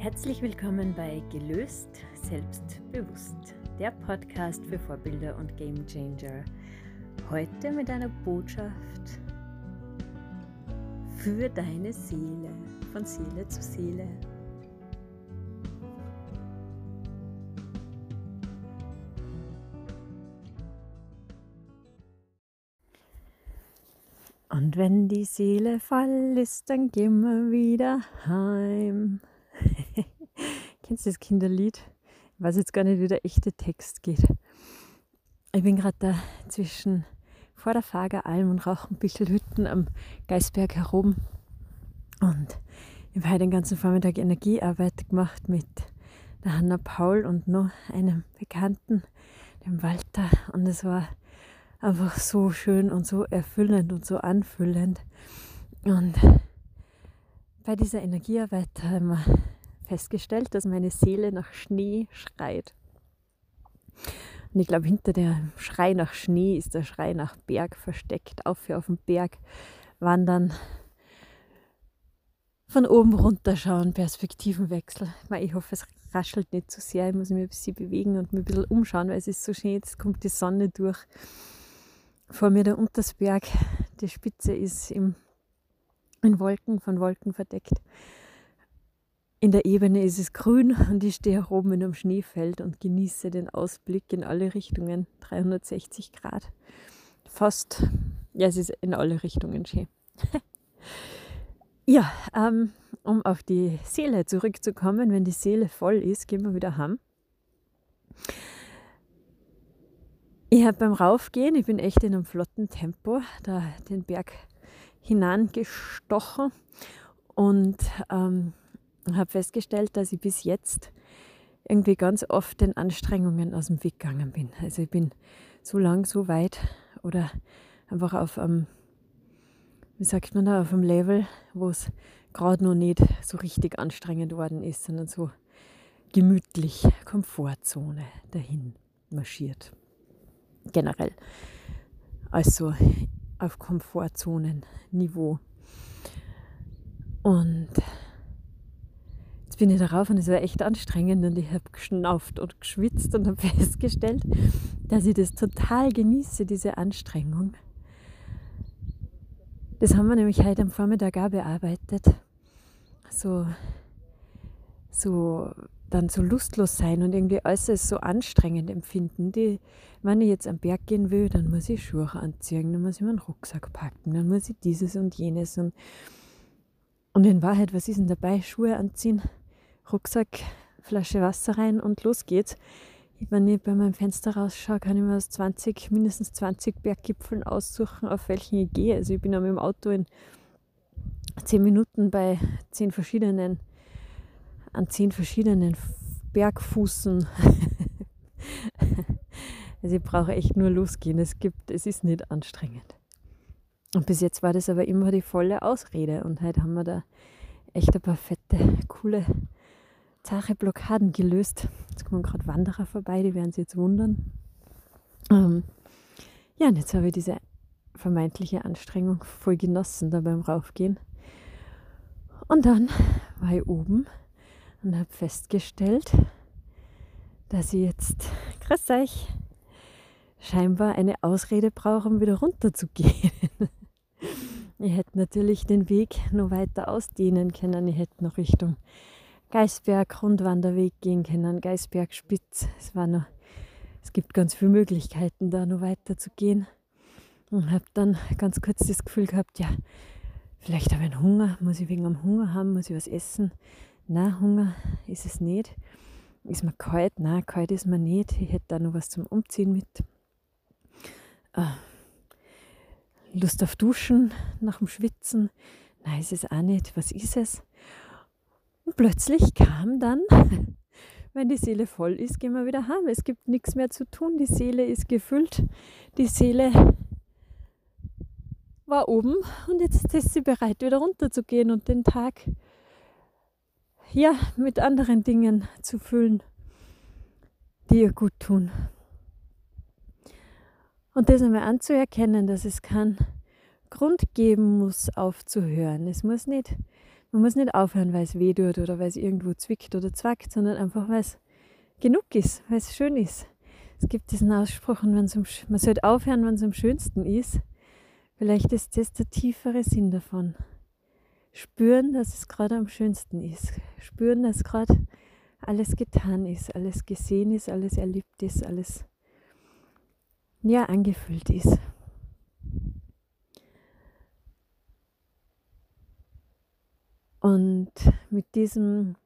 Herzlich willkommen bei Gelöst, Selbstbewusst, der Podcast für Vorbilder und Game Changer. Heute mit einer Botschaft für deine Seele, von Seele zu Seele. Und wenn die Seele voll ist, dann gehen wir wieder heim. Kennst du das Kinderlied? Ich weiß jetzt gar nicht, wie der echte Text geht. Ich bin gerade da zwischen vor der Fageralm und Rauchenbichelhütten am Geisberg herum. Und ich habe heute den ganzen Vormittag Energiearbeit gemacht mit der Hanna Paul und noch einem Bekannten, dem Walter. Und es war einfach so schön und so erfüllend und so anfüllend. Und bei dieser Energiearbeit haben wir festgestellt, dass meine Seele nach Schnee schreit. Und ich glaube, hinter der Schrei nach Schnee ist der Schrei nach Berg versteckt. Auf für auf den Berg wandern, von oben runter schauen, Perspektivenwechsel. Ich hoffe, es raschelt nicht zu so sehr. Ich muss mich ein bisschen bewegen und mich ein bisschen umschauen, weil es ist so schön. Jetzt kommt die Sonne durch. Vor mir der Untersberg. Die Spitze ist im, in Wolken, von Wolken verdeckt. In der Ebene ist es grün und ich stehe oben in einem Schneefeld und genieße den Ausblick in alle Richtungen, 360 Grad. Fast, ja, es ist in alle Richtungen schön. ja, ähm, um auf die Seele zurückzukommen, wenn die Seele voll ist, gehen wir wieder heim. Ich habe beim Raufgehen, ich bin echt in einem flotten Tempo, da den Berg hinangestochen und ähm, und habe festgestellt, dass ich bis jetzt irgendwie ganz oft den Anstrengungen aus dem Weg gegangen bin. Also ich bin so lang, so weit oder einfach auf einem, wie sagt man da, auf einem Level, wo es gerade noch nicht so richtig anstrengend worden ist, sondern so gemütlich, Komfortzone dahin marschiert. Generell. Also auf Komfortzonenniveau. Und bin ich darauf und es war echt anstrengend und ich habe geschnauft und geschwitzt und habe festgestellt, dass ich das total genieße, diese Anstrengung. Das haben wir nämlich heute am Vormittag auch bearbeitet. So, so dann so lustlos sein und irgendwie alles so anstrengend empfinden. Die, wenn ich jetzt am Berg gehen will, dann muss ich Schuhe anziehen, dann muss ich meinen Rucksack packen, dann muss ich dieses und jenes. Und, und in Wahrheit, was ist denn dabei? Schuhe anziehen, Rucksack, Flasche Wasser rein und los geht's. Wenn ich bei meinem Fenster rausschaue, kann ich mir aus 20, mindestens 20 Berggipfeln aussuchen, auf welchen ich gehe. Also ich bin auch mit dem Auto in 10 Minuten bei 10 verschiedenen, an 10 verschiedenen Bergfußen. also ich brauche echt nur losgehen. Es gibt, es ist nicht anstrengend. Und bis jetzt war das aber immer die volle Ausrede. Und heute haben wir da echt ein paar fette, coole zahre Blockaden gelöst. Jetzt kommen gerade Wanderer vorbei, die werden sich jetzt wundern. Ähm, ja, und jetzt habe ich diese vermeintliche Anstrengung voll genossen da beim Raufgehen. Und dann war ich oben und habe festgestellt, dass ich jetzt, grüß euch, scheinbar eine Ausrede brauche, um wieder runterzugehen. ich hätte natürlich den Weg noch weiter ausdehnen können. Ich hätte noch Richtung Geisberg Rundwanderweg gehen können, Geisberg Spitz. Es war noch, es gibt ganz viele Möglichkeiten, da noch weiter zu gehen. Und habe dann ganz kurz das Gefühl gehabt, ja, vielleicht habe ich einen Hunger, muss ich wegen am Hunger haben, muss ich was essen? Na, Hunger ist es nicht. Ist mir kalt? Na, kalt ist mir nicht. Ich hätte da noch was zum Umziehen mit. Ah, Lust auf Duschen nach dem Schwitzen? Nein, ist es auch nicht. Was ist es? Plötzlich kam dann, wenn die Seele voll ist, gehen wir wieder heim. Es gibt nichts mehr zu tun. Die Seele ist gefüllt. Die Seele war oben und jetzt ist sie bereit, wieder runterzugehen und den Tag ja, mit anderen Dingen zu füllen, die ihr gut tun. Und das einmal anzuerkennen, dass es keinen Grund geben muss, aufzuhören. Es muss nicht Man muss nicht aufhören, weil es weh tut oder weil es irgendwo zwickt oder zwackt, sondern einfach, weil es genug ist, weil es schön ist. Es gibt diesen Ausspruch, man sollte aufhören, wenn es am schönsten ist. Vielleicht ist das der tiefere Sinn davon. Spüren, dass es gerade am schönsten ist. Spüren, dass gerade alles getan ist, alles gesehen ist, alles erlebt ist, alles ja angefüllt ist. Und mit diesem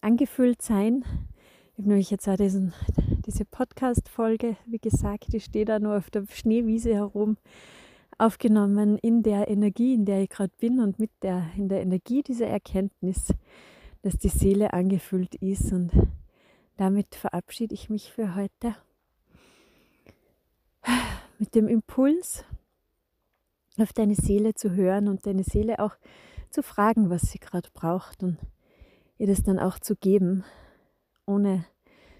Angefülltsein, ich habe nämlich jetzt auch diesen, diese Podcast-Folge, wie gesagt, die steht da nur auf der Schneewiese herum, aufgenommen in der Energie, in der ich gerade bin und mit der, in der Energie dieser Erkenntnis, dass die Seele angefüllt ist. Und damit verabschiede ich mich für heute mit dem Impuls, auf deine Seele zu hören und deine Seele auch zu fragen, was sie gerade braucht und ihr das dann auch zu geben, ohne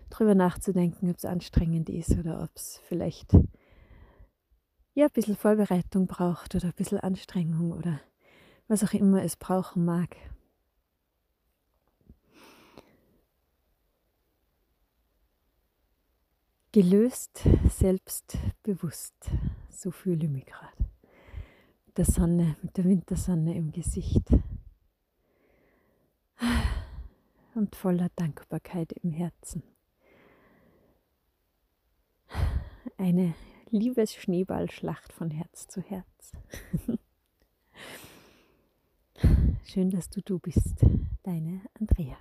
drüber nachzudenken, ob es anstrengend ist oder ob es vielleicht ja, ein bisschen Vorbereitung braucht oder ein bisschen Anstrengung oder was auch immer es brauchen mag. Gelöst, selbstbewusst, so fühle ich mich gerade. Der Sonne, mit der Wintersonne im Gesicht. Und voller Dankbarkeit im Herzen. Eine Liebes-Schneeballschlacht von Herz zu Herz. Schön, dass du du bist, deine Andrea.